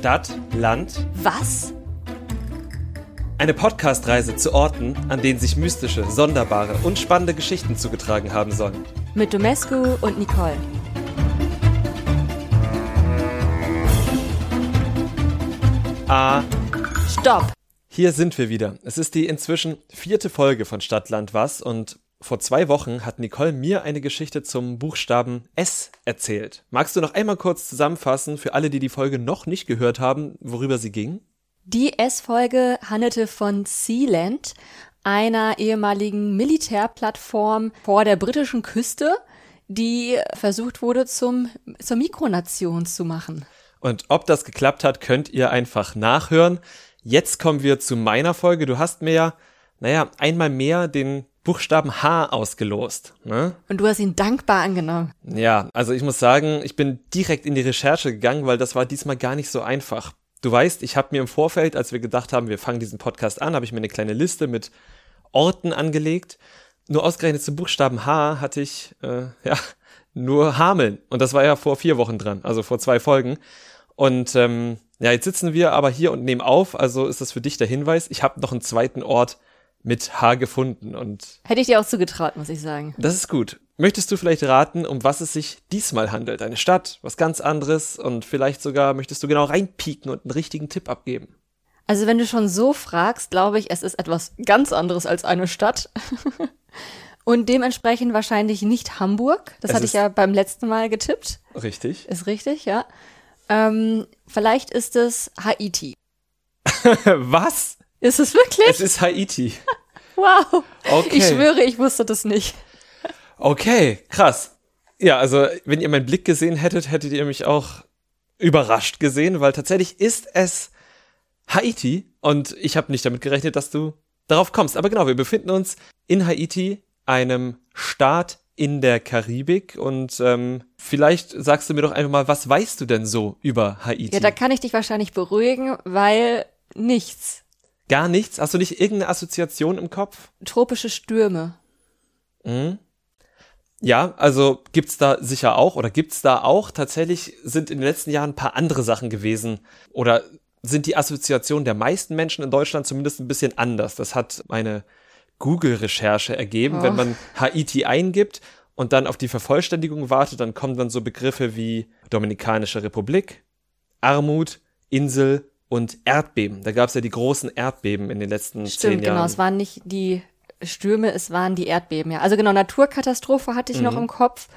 Stadt, Land. Was? Eine Podcast-Reise zu Orten, an denen sich mystische, sonderbare und spannende Geschichten zugetragen haben sollen. Mit Domescu und Nicole. Ah, Stopp! hier sind wir wieder. Es ist die inzwischen vierte Folge von Stadt, Land, Was und vor zwei Wochen hat Nicole mir eine Geschichte zum Buchstaben S erzählt. Magst du noch einmal kurz zusammenfassen für alle, die die Folge noch nicht gehört haben, worüber sie ging? Die S-Folge handelte von Sealand, einer ehemaligen Militärplattform vor der britischen Küste, die versucht wurde, zum, zur Mikronation zu machen. Und ob das geklappt hat, könnt ihr einfach nachhören. Jetzt kommen wir zu meiner Folge. Du hast mir ja, naja, einmal mehr den Buchstaben H ausgelost. Ne? Und du hast ihn dankbar angenommen. Ja, also ich muss sagen, ich bin direkt in die Recherche gegangen, weil das war diesmal gar nicht so einfach. Du weißt, ich habe mir im Vorfeld, als wir gedacht haben, wir fangen diesen Podcast an, habe ich mir eine kleine Liste mit Orten angelegt. Nur ausgerechnet zum Buchstaben H hatte ich äh, ja nur Hameln und das war ja vor vier Wochen dran, also vor zwei Folgen. Und ähm, ja, jetzt sitzen wir aber hier und nehmen auf, also ist das für dich der Hinweis. Ich habe noch einen zweiten Ort mit H gefunden und Hätte ich dir auch zugetraut, muss ich sagen. das ist gut. Möchtest du vielleicht raten, um was es sich diesmal handelt? Eine Stadt, was ganz anderes und vielleicht sogar möchtest du genau reinpieken und einen richtigen Tipp abgeben. Also wenn du schon so fragst, glaube ich, es ist etwas ganz anderes als eine Stadt. Und dementsprechend wahrscheinlich nicht Hamburg. Das Es hatte ich ja beim letzten Mal getippt. Richtig? Ist richtig, ja. Ähm, vielleicht ist es Haiti. was? Ist es wirklich? Es ist Haiti. wow. Okay. Ich schwöre, ich wusste das nicht. Okay, krass. Ja, also wenn ihr meinen Blick gesehen hättet, hättet ihr mich auch überrascht gesehen, weil tatsächlich ist es Haiti und ich habe nicht damit gerechnet, dass du darauf kommst. Aber genau, wir befinden uns in Haiti, einem Staat in der Karibik und ähm, vielleicht sagst du mir doch einfach mal, was weißt du denn so über Haiti? Ja, da kann ich dich wahrscheinlich beruhigen, weil nichts. Gar nichts? Hast du nicht irgendeine Assoziation im Kopf? Tropische Stürme. Ja, also gibt's da sicher auch oder gibt's da auch. Tatsächlich sind in den letzten Jahren ein paar andere Sachen gewesen oder sind die Assoziationen der meisten Menschen in Deutschland zumindest ein bisschen anders. Das hat meine Google-Recherche ergeben. Oh. Wenn man Haiti eingibt und dann auf die Vervollständigung wartet, dann kommen dann so Begriffe wie Dominikanische Republik, Armut, Insel und Erdbeben. Da gab's ja die großen Erdbeben in den letzten zehn Stimmt, Jahren. genau. Es waren nicht die Stürme, es waren die Erdbeben, ja. Also genau, Naturkatastrophe hatte ich noch im Kopf.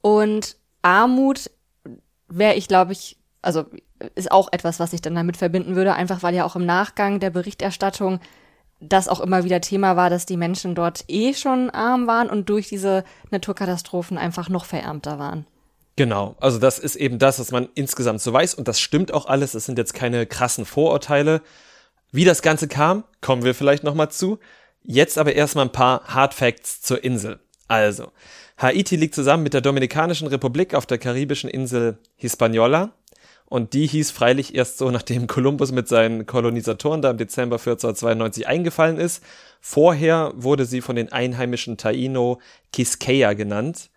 Und Armut wäre ich, glaube ich, also ist auch etwas, was ich dann damit verbinden würde, einfach weil ja auch im Nachgang der Berichterstattung das auch immer wieder Thema war, dass die Menschen dort eh schon arm waren und durch diese Naturkatastrophen einfach noch verärmter waren. Genau, also das ist eben das, was man insgesamt so weiß und das stimmt auch alles. Das sind jetzt keine krassen Vorurteile. Wie das Ganze kam, kommen wir vielleicht noch mal zu. Jetzt aber erstmal ein paar Hard Facts zur Insel. Also, Haiti liegt zusammen mit der Dominikanischen Republik auf der karibischen Insel Hispaniola. Und die hieß freilich erst so, nachdem Kolumbus mit seinen Kolonisatoren da im Dezember 1492 eingefallen ist. Vorher wurde sie von den einheimischen Taino Quisqueya genannt.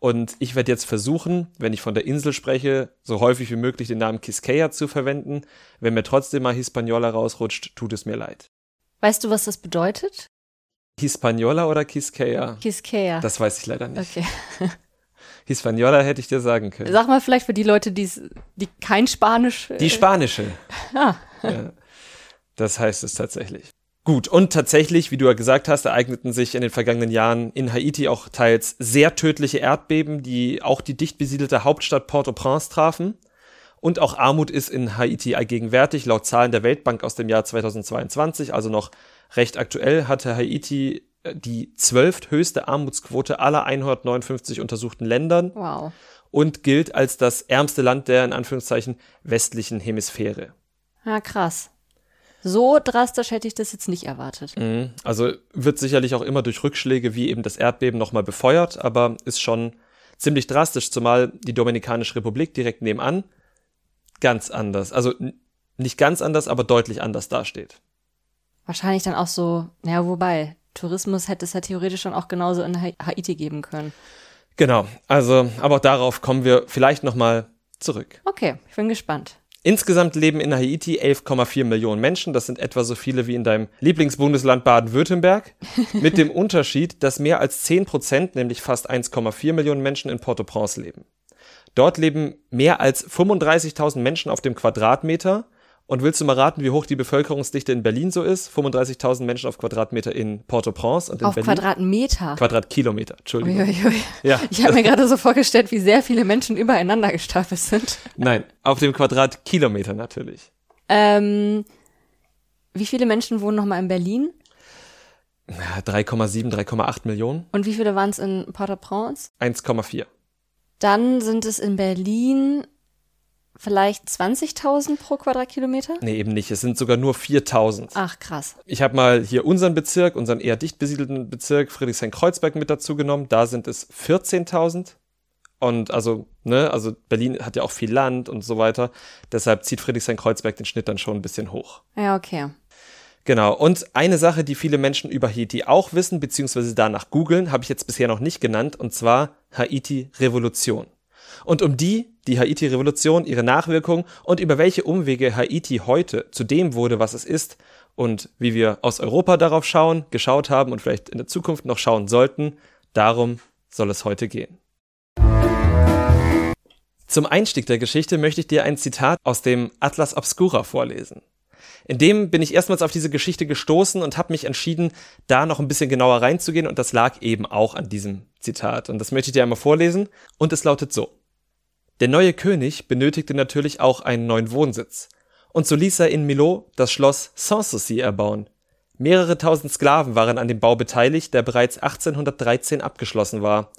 Und ich werde jetzt versuchen, wenn ich von der Insel spreche, so häufig wie möglich den Namen Quisqueya zu verwenden. Wenn mir trotzdem mal Hispaniola rausrutscht, tut es mir leid. Weißt du, was das bedeutet? Hispaniola oder Quisqueya? Quisqueya. Das weiß ich leider nicht. Okay. Hispaniola hätte ich dir sagen können. Sag mal vielleicht für die Leute, die kein Spanisch. äh, Die spanische. Ah. Ja, das heißt es tatsächlich. Gut, und tatsächlich, wie du ja gesagt hast, ereigneten sich in den vergangenen Jahren in Haiti auch teils sehr tödliche Erdbeben, die auch die dicht besiedelte Hauptstadt Port-au-Prince trafen. Und auch Armut ist in Haiti allgegenwärtig. Laut Zahlen der Weltbank aus dem Jahr 2022, also noch recht aktuell, hatte Haiti äh, die zwölfthöchste Armutsquote aller 159 untersuchten Ländern Wow. und gilt als das ärmste Land der in Anführungszeichen westlichen Hemisphäre. Ja, krass. So drastisch hätte ich das jetzt nicht erwartet. Mhm. Also wird sicherlich auch immer durch Rückschläge wie eben das Erdbeben nochmal befeuert, aber ist schon ziemlich drastisch, zumal die Dominikanische Republik direkt nebenan ganz anders, also nicht ganz anders, aber deutlich anders dasteht. Wahrscheinlich dann auch so, naja, wobei, Tourismus hätte es ja theoretisch dann auch genauso in Ha- Haiti geben können. Genau, also, aber auch darauf kommen wir vielleicht nochmal zurück. Okay, ich bin gespannt. Insgesamt leben in Haiti 11,4 Millionen Menschen. Das sind etwa so viele wie in deinem Lieblingsbundesland Baden-Württemberg. Mit dem Unterschied, dass mehr als 10 Prozent, nämlich fast 1,4 Millionen Menschen in Port-au-Prince leben. Dort leben mehr als 35.000 Menschen auf dem Quadratmeter und willst du mal raten, wie hoch die Bevölkerungsdichte in Berlin so ist? 35.000 Menschen auf Quadratmeter in Port-au-Prince und in Auf Berlin. Quadratmeter. Quadratkilometer, Entschuldigung. Uiuiui. Ja. Ich habe mir gerade so vorgestellt, wie sehr viele Menschen übereinander gestapelt sind. Nein, auf dem Quadratkilometer natürlich. Ähm, wie viele Menschen wohnen nochmal in Berlin? Ja, 3,7, 3,8 Millionen. Und wie viele waren es in Port-au-Prince? 1,4. Dann sind es in Berlin vielleicht 20.000 pro Quadratkilometer? Nee, eben nicht. Es sind sogar nur 4000. Ach, krass. Ich habe mal hier unseren Bezirk, unseren eher dicht besiedelten Bezirk Friedrichshain-Kreuzberg mit dazu genommen. Da sind es 14.000. Und also, ne, also Berlin hat ja auch viel Land und so weiter. Deshalb zieht Friedrichshain-Kreuzberg den Schnitt dann schon ein bisschen hoch. Ja, okay. Genau. Und eine Sache, die viele Menschen über Haiti auch wissen, beziehungsweise danach googeln, habe ich jetzt bisher noch nicht genannt, und zwar Haiti-Revolution. Und um die, die Haiti-Revolution, ihre Nachwirkungen und über welche Umwege Haiti heute zu dem wurde, was es ist und wie wir aus Europa darauf schauen, geschaut haben und vielleicht in der Zukunft noch schauen sollten, darum soll es heute gehen. Zum Einstieg der Geschichte möchte ich dir ein Zitat aus dem Atlas Obscura vorlesen. In dem bin ich erstmals auf diese Geschichte gestoßen und habe mich entschieden, da noch ein bisschen genauer reinzugehen und das lag eben auch an diesem Zitat. Und das möchte ich dir einmal vorlesen und es lautet so. Der neue König benötigte natürlich auch einen neuen Wohnsitz. Und so ließ er in Milot das Schloss Sanssouci erbauen. Mehrere tausend Sklaven waren an dem Bau beteiligt, der bereits 1813 abgeschlossen war.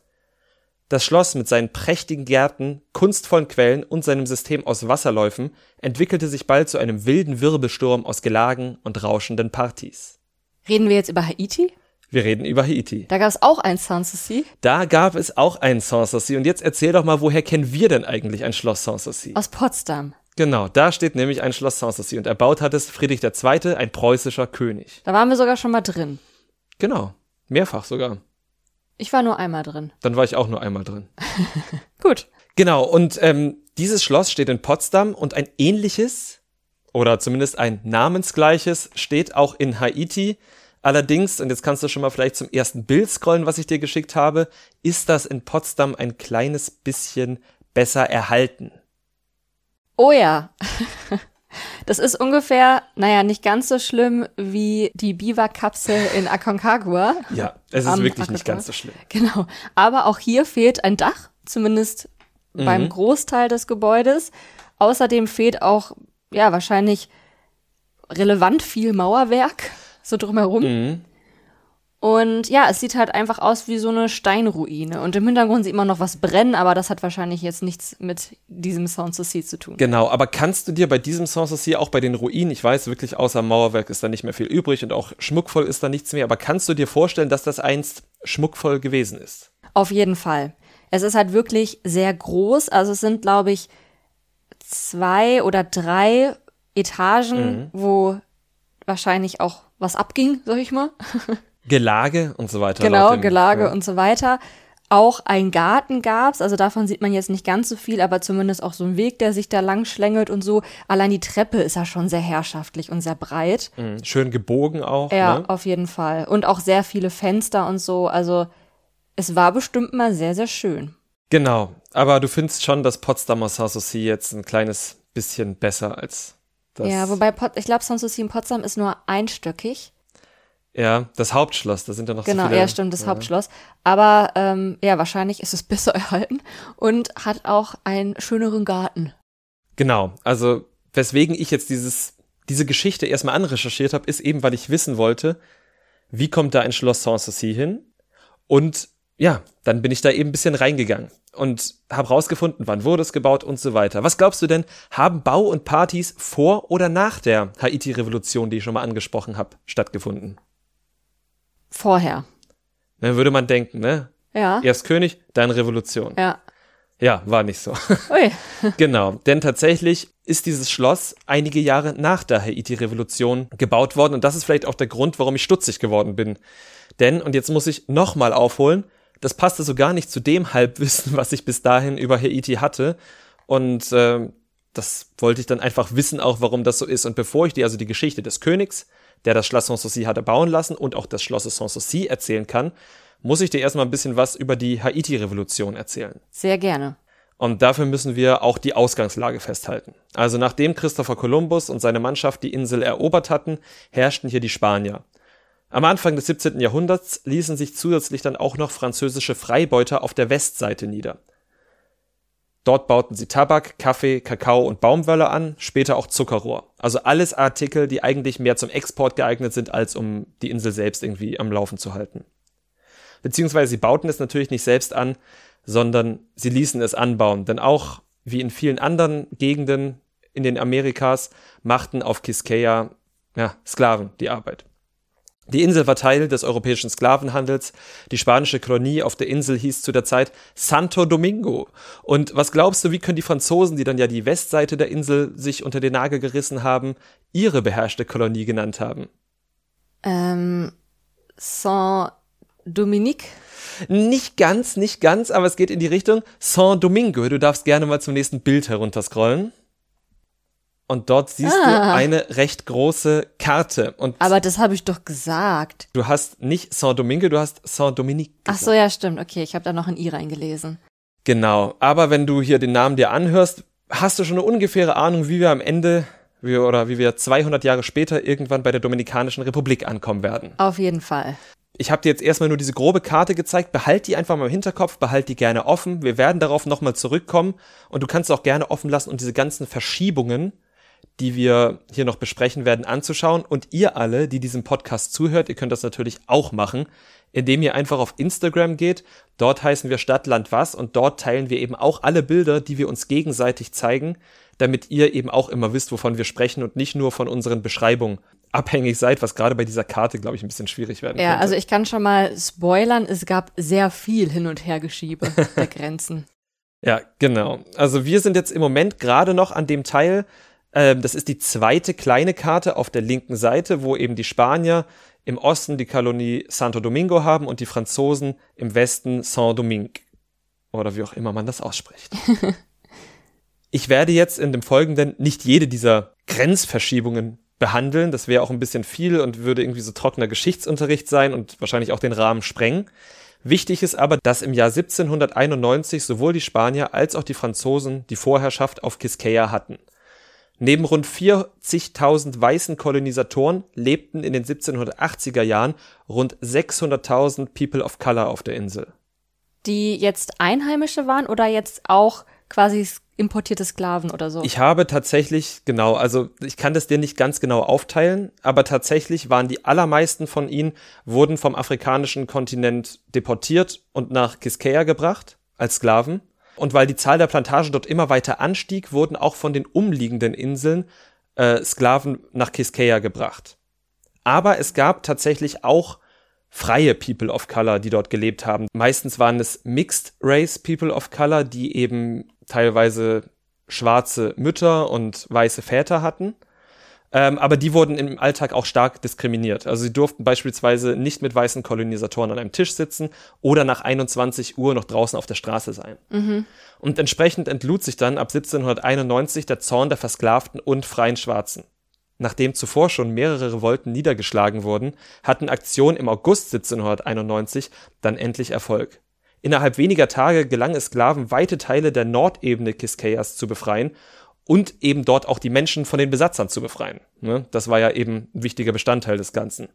Das Schloss mit seinen prächtigen Gärten, kunstvollen Quellen und seinem System aus Wasserläufen entwickelte sich bald zu einem wilden Wirbelsturm aus Gelagen und rauschenden Partys. Reden wir jetzt über Haiti? Wir reden über Haiti. Da gab es auch ein Sanssouci Da gab es auch ein Sanssouci und jetzt erzähl doch mal, woher kennen wir denn eigentlich ein Schloss Sanssouci? aus Potsdam. Genau, da steht nämlich ein Schloss Sanssouci und erbaut hat es Friedrich II., ein preußischer König. Da waren wir sogar schon mal drin. Genau, mehrfach sogar. Ich war nur einmal drin. Dann war ich auch nur einmal drin. Gut. Genau, und ähm, dieses Schloss steht in Potsdam und ein ähnliches oder zumindest ein namensgleiches steht auch in Haiti. Allerdings, und jetzt kannst du schon mal vielleicht zum ersten Bild scrollen, was ich dir geschickt habe, ist das in Potsdam ein kleines bisschen besser erhalten. Oh ja. Das ist ungefähr, naja, nicht ganz so schlimm wie die Biwa-Kapsel in Aconcagua. Ja, es ist Am wirklich nicht Acker. ganz so schlimm. Genau. Aber auch hier fehlt ein Dach, zumindest Mhm. beim Großteil des Gebäudes. Außerdem fehlt auch, ja, wahrscheinlich relevant viel Mauerwerk, so drumherum. Mhm. Und ja, es sieht halt einfach aus wie so eine Steinruine. Und im Hintergrund sieht man noch was brennen, aber das hat wahrscheinlich jetzt nichts mit diesem Sanssouci zu tun. Genau, aber kannst du dir bei diesem Sanssouci, auch bei den Ruinen, ich weiß wirklich, außer Mauerwerk ist da nicht mehr viel übrig und auch schmuckvoll ist da nichts mehr, aber kannst du dir vorstellen, dass das einst schmuckvoll gewesen ist? Auf jeden Fall. Es ist halt wirklich sehr groß. Also es sind, glaube ich, zwei oder drei Etagen, wo wahrscheinlich auch was abging, sag ich mal. Gelage und so weiter. genau, dem- Gelage ja. und so weiter. Auch ein Garten gab's, also davon sieht man jetzt nicht ganz so viel, aber zumindest auch so ein Weg, der sich da lang schlängelt und so. Allein die Treppe ist ja schon sehr herrschaftlich und sehr breit. Mhm, Schön gebogen auch. Ja, ne? auf jeden Fall. Und auch sehr viele Fenster und so. Also es war bestimmt mal sehr, sehr schön. Genau, aber du findest schon, dass Potsdamer Sanssouci jetzt ein kleines bisschen besser als. Ja, wobei Pot ich glaube, Sanssouci in Potsdam ist nur einstöckig. Ja, das Hauptschloss, da sind ja noch Genau, so viele. ja, stimmt, das Hauptschloss. Aber ähm, ja, wahrscheinlich ist es besser erhalten und hat auch einen schöneren Garten. Genau, also weswegen ich jetzt dieses, diese Geschichte erstmal anrecherchiert habe, ist eben, weil ich wissen wollte, wie kommt da ein Schloss Sanssouci hin? Und ja, dann bin ich da eben ein bisschen reingegangen und habe rausgefunden, wann wurde es gebaut und so weiter. Was glaubst du denn, haben Bau und Partys vor oder nach der Haiti-Revolution, die ich schon mal angesprochen habe, stattgefunden? Vorher. Dann würde man denken, ne? Ja. Erst König, dann Revolution. Ja. Ja, war nicht so. Ui. Genau, denn tatsächlich ist dieses Schloss einige Jahre nach der Haiti-Revolution gebaut worden und das ist vielleicht auch der Grund, warum ich stutzig geworden bin. Denn, und jetzt muss ich nochmal aufholen, das passte so gar nicht zu dem Halbwissen, was ich bis dahin über Haiti hatte. Und ähm, das wollte ich dann einfach wissen, auch warum das so ist. Und bevor ich dir also die Geschichte des Königs, der das Schloss Sanssouci hatte bauen lassen und auch das Schloss Sanssouci erzählen kann, muss ich dir erstmal ein bisschen was über die Haiti-Revolution erzählen. Sehr gerne. Und dafür müssen wir auch die Ausgangslage festhalten. Also nachdem Christopher Columbus und seine Mannschaft die Insel erobert hatten, herrschten hier die Spanier. Am Anfang des 17. Jahrhunderts ließen sich zusätzlich dann auch noch französische Freibeuter auf der Westseite nieder. Dort bauten sie Tabak, Kaffee, Kakao und Baumwolle an, später auch Zuckerrohr. Also alles Artikel, die eigentlich mehr zum Export geeignet sind, als um die Insel selbst irgendwie am Laufen zu halten. Beziehungsweise sie bauten es natürlich nicht selbst an, sondern sie ließen es anbauen. Denn auch wie in vielen anderen Gegenden in den Amerikas machten auf Quisqueya ja, Sklaven die Arbeit. Die Insel war Teil des europäischen Sklavenhandels. Die spanische Kolonie auf der Insel hieß zu der Zeit Santo Domingo. Und was glaubst du, wie können die Franzosen, die dann ja die Westseite der Insel sich unter den Nagel gerissen haben, ihre beherrschte Kolonie genannt haben? Ähm, Saint-Dominique? Nicht ganz, nicht ganz, aber es geht in die Richtung Saint-Domingo. Du darfst gerne mal zum nächsten Bild herunterscrollen und dort siehst ah. du eine recht große Karte. Und Aber das habe ich doch gesagt. Du hast nicht Saint-Domingue, du hast Saint-Dominique. Ach so, ja, stimmt. Okay, ich habe da noch ein I reingelesen. Genau. Aber wenn du hier den Namen dir anhörst, hast du schon eine ungefähre Ahnung, wie wir am Ende wie, oder wie wir 200 Jahre später irgendwann bei der Dominikanischen Republik ankommen werden. Auf jeden Fall. Ich habe dir jetzt erstmal nur diese grobe Karte gezeigt. Behalt die einfach mal im Hinterkopf, behalt die gerne offen. Wir werden darauf nochmal zurückkommen und du kannst auch gerne offen lassen und diese ganzen Verschiebungen die wir hier noch besprechen werden, anzuschauen. Und ihr alle, die diesem Podcast zuhört, ihr könnt das natürlich auch machen, indem ihr einfach auf Instagram geht. Dort heißen wir Stadtland was und dort teilen wir eben auch alle Bilder, die wir uns gegenseitig zeigen, damit ihr eben auch immer wisst, wovon wir sprechen und nicht nur von unseren Beschreibungen abhängig seid, was gerade bei dieser Karte, glaube ich, ein bisschen schwierig werden ja, könnte. also ich kann schon mal spoilern, es gab sehr viel Hin- und Hergeschiebe der Grenzen. Ja, genau. Also wir sind jetzt im Moment gerade noch an dem Teil, ähm, das ist die zweite kleine Karte auf der linken Seite, wo eben die Spanier im Osten die Kolonie Santo Domingo haben und die Franzosen im Westen Saint-Domingue. Oder wie auch immer man das ausspricht. ich werde jetzt in dem Folgenden nicht jede dieser Grenzverschiebungen behandeln. Das wäre auch ein bisschen viel und würde irgendwie so trockener Geschichtsunterricht sein und wahrscheinlich auch den Rahmen sprengen. Wichtig ist aber, dass im Jahr 1791 sowohl die Spanier als auch die Franzosen die Vorherrschaft auf Quisqueya hatten. Neben rund 40.000 weißen Kolonisatoren lebten in den 1780er Jahren rund 600.000 People of Color auf der Insel. Die jetzt Einheimische waren oder jetzt auch quasi importierte Sklaven oder so? Ich habe tatsächlich, genau, also ich kann das dir nicht ganz genau aufteilen, aber tatsächlich waren die allermeisten von ihnen, wurden vom afrikanischen Kontinent deportiert und nach Quisqueya gebracht als Sklaven. Und weil die Zahl der Plantagen dort immer weiter anstieg, wurden auch von den umliegenden Inseln äh, Sklaven nach Quisqueya gebracht. Aber es gab tatsächlich auch freie People of Color, die dort gelebt haben. Meistens waren es Mixed Race People of Color, die eben teilweise schwarze Mütter und weiße Väter hatten. Ähm, aber die wurden im Alltag auch stark diskriminiert. Also sie durften beispielsweise nicht mit weißen Kolonisatoren an einem Tisch sitzen oder nach 21 Uhr noch draußen auf der Straße sein. Mhm. Und entsprechend entlud sich dann ab 1791 der Zorn der Versklavten und freien Schwarzen. Nachdem zuvor schon mehrere Revolten niedergeschlagen wurden, hatten Aktionen im August 1791 dann endlich Erfolg. Innerhalb weniger Tage gelang es Sklaven, weite Teile der Nordebene Quisqueyas zu befreien und eben dort auch die Menschen von den Besatzern zu befreien. Ne? Das war ja eben ein wichtiger Bestandteil des Ganzen.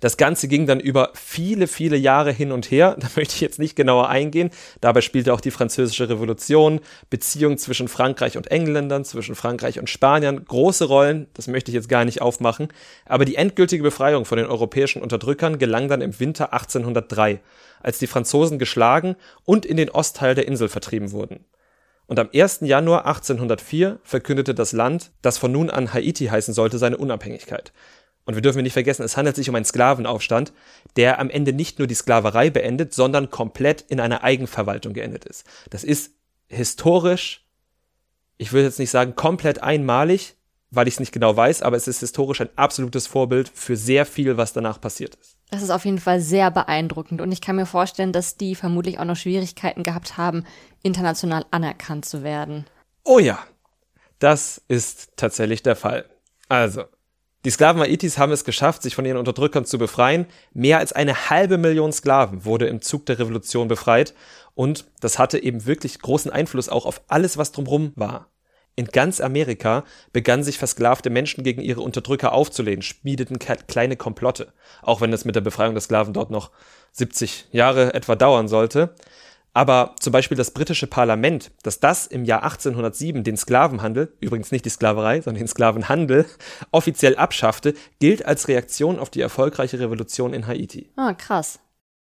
Das Ganze ging dann über viele, viele Jahre hin und her. Da möchte ich jetzt nicht genauer eingehen. Dabei spielte auch die Französische Revolution, Beziehungen zwischen Frankreich und Engländern, zwischen Frankreich und Spaniern große Rollen. Das möchte ich jetzt gar nicht aufmachen. Aber die endgültige Befreiung von den europäischen Unterdrückern gelang dann im Winter 1803, als die Franzosen geschlagen und in den Ostteil der Insel vertrieben wurden. Und am 1. Januar 1804 verkündete das Land, das von nun an Haiti heißen sollte, seine Unabhängigkeit. Und wir dürfen nicht vergessen, es handelt sich um einen Sklavenaufstand, der am Ende nicht nur die Sklaverei beendet, sondern komplett in einer Eigenverwaltung geendet ist. Das ist historisch, ich will jetzt nicht sagen komplett einmalig, weil ich es nicht genau weiß, aber es ist historisch ein absolutes Vorbild für sehr viel, was danach passiert ist. Das ist auf jeden Fall sehr beeindruckend und ich kann mir vorstellen, dass die vermutlich auch noch Schwierigkeiten gehabt haben, international anerkannt zu werden. Oh ja, Das ist tatsächlich der Fall. Also, die Sklaven Haitis haben es geschafft, sich von ihren Unterdrückern zu befreien. Mehr als eine halbe Million Sklaven wurde im Zug der Revolution befreit. Und das hatte eben wirklich großen Einfluss auch auf alles, was drumherum war. In ganz Amerika begannen sich versklavte Menschen gegen ihre Unterdrücker aufzulehnen, schmiedeten kleine Komplotte, auch wenn es mit der Befreiung der Sklaven dort noch 70 Jahre etwa dauern sollte. Aber zum Beispiel das britische Parlament, dass das im Jahr 1807 den Sklavenhandel, übrigens nicht die Sklaverei, sondern den Sklavenhandel, offiziell abschaffte, gilt als Reaktion auf die erfolgreiche Revolution in Haiti. Ah, krass.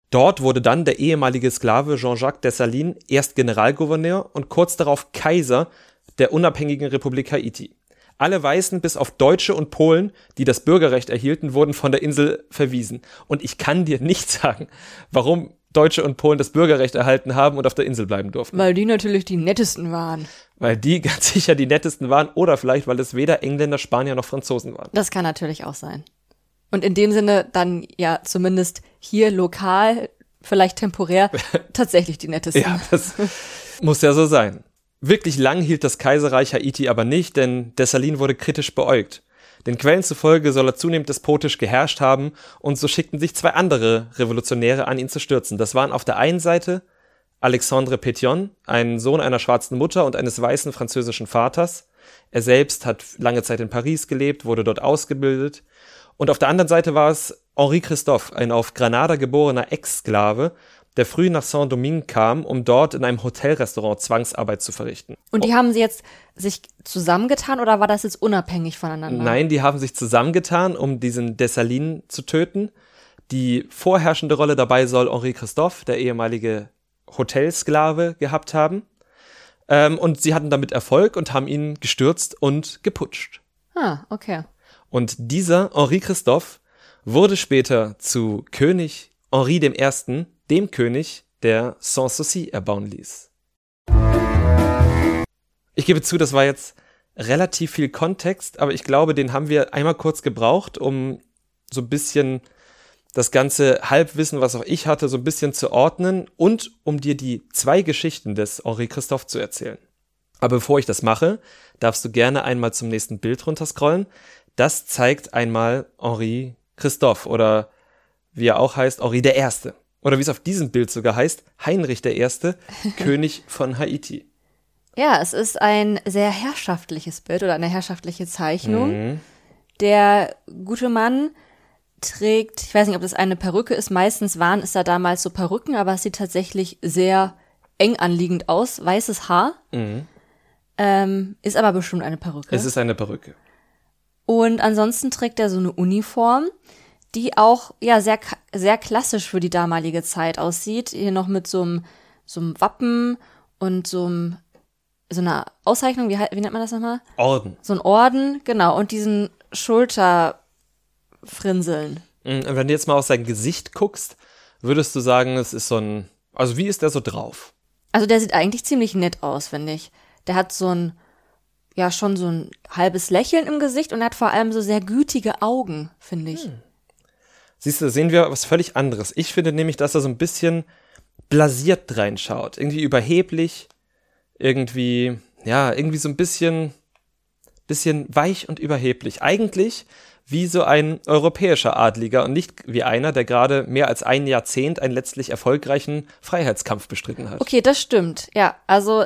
Dort wurde dann der ehemalige Sklave Jean-Jacques Dessalines erst Generalgouverneur und kurz darauf Kaiser der unabhängigen Republik Haiti. Alle Weißen bis auf Deutsche und Polen, die das Bürgerrecht erhielten, wurden von der Insel verwiesen. Und ich kann dir nicht sagen, warum Deutsche und Polen das Bürgerrecht erhalten haben und auf der Insel bleiben durften. Weil die natürlich die nettesten waren. Weil die ganz sicher die nettesten waren oder vielleicht, weil es weder Engländer, Spanier noch Franzosen waren. Das kann natürlich auch sein. Und in dem Sinne dann ja zumindest hier lokal, vielleicht temporär, tatsächlich die nettesten. ja, das muss ja so sein. Wirklich lang hielt das Kaiserreich Haiti aber nicht, denn Dessalines wurde kritisch beäugt. Den Quellen zufolge soll er zunehmend despotisch geherrscht haben und so schickten sich zwei andere Revolutionäre an, ihn zu stürzen. Das waren auf der einen Seite Alexandre Pétion, ein Sohn einer schwarzen Mutter und eines weißen französischen Vaters. Er selbst hat lange Zeit in Paris gelebt, wurde dort ausgebildet. Und auf der anderen Seite war es Henri Christophe, ein auf Granada geborener Ex-Sklave, der früh nach Saint-Domingue kam, um dort in einem Hotelrestaurant Zwangsarbeit zu verrichten. Und die haben sie jetzt sich zusammengetan oder war das jetzt unabhängig voneinander? Nein, die haben sich zusammengetan, um diesen Dessalines zu töten. Die vorherrschende Rolle dabei soll Henri Christophe, der ehemalige Hotelsklave, gehabt haben. Ähm, und sie hatten damit Erfolg und haben ihn gestürzt und geputscht. Ah, okay. Und dieser Henri Christophe wurde später zu König Henri I., dem König, der Sanssouci erbauen ließ. Ich gebe zu, das war jetzt relativ viel Kontext, aber ich glaube, den haben wir einmal kurz gebraucht, um so ein bisschen das ganze Halbwissen, was auch ich hatte, so ein bisschen zu ordnen und um dir die zwei Geschichten des Henri Christophe zu erzählen. Aber bevor ich das mache, darfst du gerne einmal zum nächsten Bild runterscrollen. Das zeigt einmal Henri Christophe oder wie er auch heißt, Henri der Erste. Oder wie es auf diesem Bild sogar heißt, Heinrich Erste, König von Haiti. Ja, es ist ein sehr herrschaftliches Bild oder eine herrschaftliche Zeichnung. Mhm. Der gute Mann trägt, ich weiß nicht, ob das eine Perücke ist, meistens waren es da damals so Perücken, aber es sieht tatsächlich sehr eng anliegend aus, weißes Haar. Mhm. Ähm, ist aber bestimmt eine Perücke. Es ist eine Perücke. Und ansonsten trägt er so eine Uniform, die auch ja sehr sehr klassisch für die damalige Zeit aussieht. Hier noch mit so einem so einem Wappen und so einem so einer Auszeichnung, wie, wie nennt man das nochmal? Orden. So ein Orden, genau, und diesen Schulterfrinseln. Mhm, wenn du jetzt mal auf sein Gesicht guckst, würdest du sagen, es ist so ein, also wie ist der so drauf? Also der sieht eigentlich ziemlich nett aus, finde ich. Der hat so ein, ja, schon so ein halbes Lächeln im Gesicht und hat vor allem so sehr gütige Augen, finde ich. Hm. Siehst du, sehen wir was völlig anderes. Ich finde nämlich, dass er so ein bisschen blasiert reinschaut. Irgendwie überheblich, irgendwie, ja, irgendwie so ein bisschen, bisschen weich und überheblich. Eigentlich wie so ein europäischer Adliger und nicht wie einer, der gerade mehr als ein Jahrzehnt einen letztlich erfolgreichen Freiheitskampf bestritten hat. Okay, das stimmt. Ja, also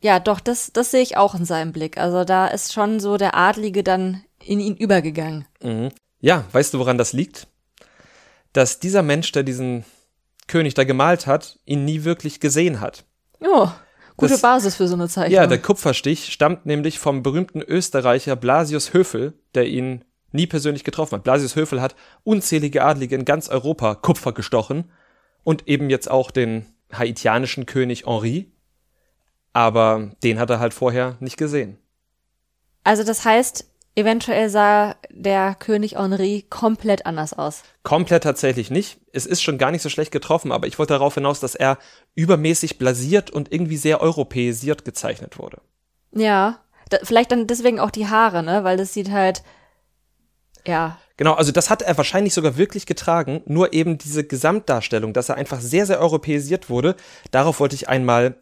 ja, doch, das, das sehe ich auch in seinem Blick. Also da ist schon so der Adlige dann in ihn übergegangen. Mhm. Ja, weißt du, woran das liegt? Dass dieser Mensch, der diesen König da gemalt hat, ihn nie wirklich gesehen hat. Oh, gute das, Basis für so eine Zeichnung. Ja, der Kupferstich stammt nämlich vom berühmten Österreicher Blasius Höfel, der ihn nie persönlich getroffen hat. Blasius Höfel hat unzählige Adlige in ganz Europa Kupfer gestochen und eben jetzt auch den haitianischen König Henri. Aber den hat er halt vorher nicht gesehen. Also das heißt, Eventuell sah der König Henri komplett anders aus. Komplett tatsächlich nicht. Es ist schon gar nicht so schlecht getroffen, aber ich wollte darauf hinaus, dass er übermäßig blasiert und irgendwie sehr europäisiert gezeichnet wurde. Ja, da, vielleicht dann deswegen auch die Haare, ne? Weil das sieht halt, ja. Genau, also das hat er wahrscheinlich sogar wirklich getragen, nur eben diese Gesamtdarstellung, dass er einfach sehr, sehr europäisiert wurde, darauf wollte ich einmal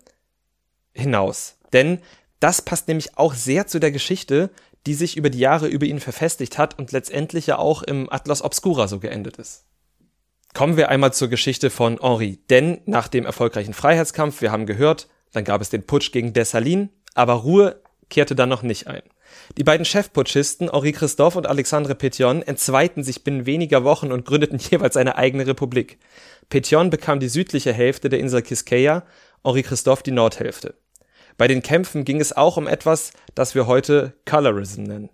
hinaus. Denn Das passt nämlich auch sehr zu der Geschichte, die sich über die Jahre über ihn verfestigt hat und letztendlich ja auch im Atlas Obscura so geendet ist. Kommen wir einmal zur Geschichte von Henri. Denn nach dem erfolgreichen Freiheitskampf, wir haben gehört, dann gab es den Putsch gegen Dessalines, aber Ruhe kehrte dann noch nicht ein. Die beiden Chefputschisten Henri Christophe und Alexandre Pétion entzweiten sich binnen weniger Wochen und gründeten jeweils eine eigene Republik. Pétion bekam die südliche Hälfte der Insel Quisqueya, Henri Christophe die Nordhälfte. Bei den Kämpfen ging es auch um etwas, das wir heute Colorism nennen.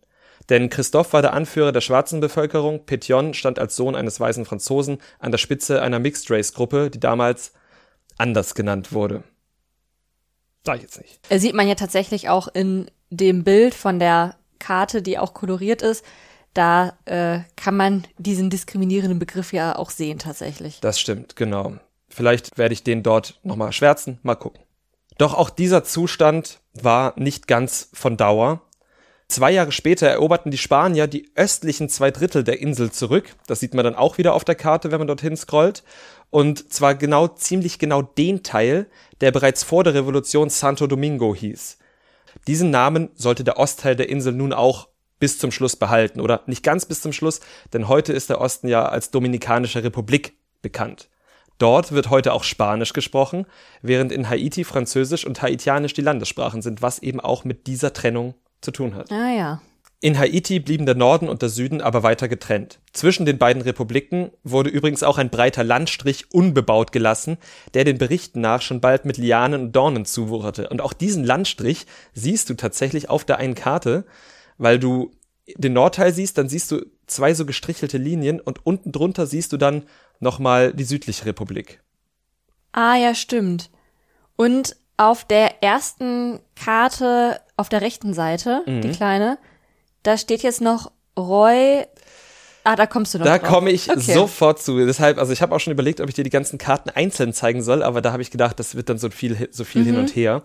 Denn Christophe war der Anführer der schwarzen Bevölkerung, Pétion stand als Sohn eines weißen Franzosen an der Spitze einer Mixed-Race-Gruppe, die damals anders genannt wurde. Sag ich jetzt nicht. Sieht man ja tatsächlich auch in dem Bild von der Karte, die auch koloriert ist. Da äh, kann man diesen diskriminierenden Begriff ja auch sehen tatsächlich. Das stimmt, genau. Vielleicht werde ich den dort nochmal schwärzen, mal gucken. Doch auch dieser Zustand war nicht ganz von Dauer. Zwei Jahre später eroberten die Spanier die östlichen zwei Drittel der Insel zurück. Das sieht man dann auch wieder auf der Karte, wenn man dorthin scrollt. Und zwar genau, ziemlich genau den Teil, der bereits vor der Revolution Santo Domingo hieß. Diesen Namen sollte der Ostteil der Insel nun auch bis zum Schluss behalten. Oder nicht ganz bis zum Schluss, denn heute ist der Osten ja als Dominikanische Republik bekannt. Dort wird heute auch Spanisch gesprochen, während in Haiti Französisch und Haitianisch die Landessprachen sind, was eben auch mit dieser Trennung zu tun hat. Ah ja. In Haiti blieben der Norden und der Süden aber weiter getrennt. Zwischen den beiden Republiken wurde übrigens auch ein breiter Landstrich unbebaut gelassen, der den Berichten nach schon bald mit Lianen und Dornen zuwucherte. Und auch diesen Landstrich siehst du tatsächlich auf der einen Karte, weil du den Nordteil siehst, dann siehst du zwei so gestrichelte Linien und unten drunter siehst du dann nochmal die südliche Republik. Ah ja, stimmt. Und auf der ersten Karte auf der rechten Seite, mhm. die kleine, da steht jetzt noch Roy. Ah, da kommst du noch. Da komme ich okay. sofort zu. Deshalb, also ich habe auch schon überlegt, ob ich dir die ganzen Karten einzeln zeigen soll, aber da habe ich gedacht, das wird dann so viel, so viel mhm. hin und her.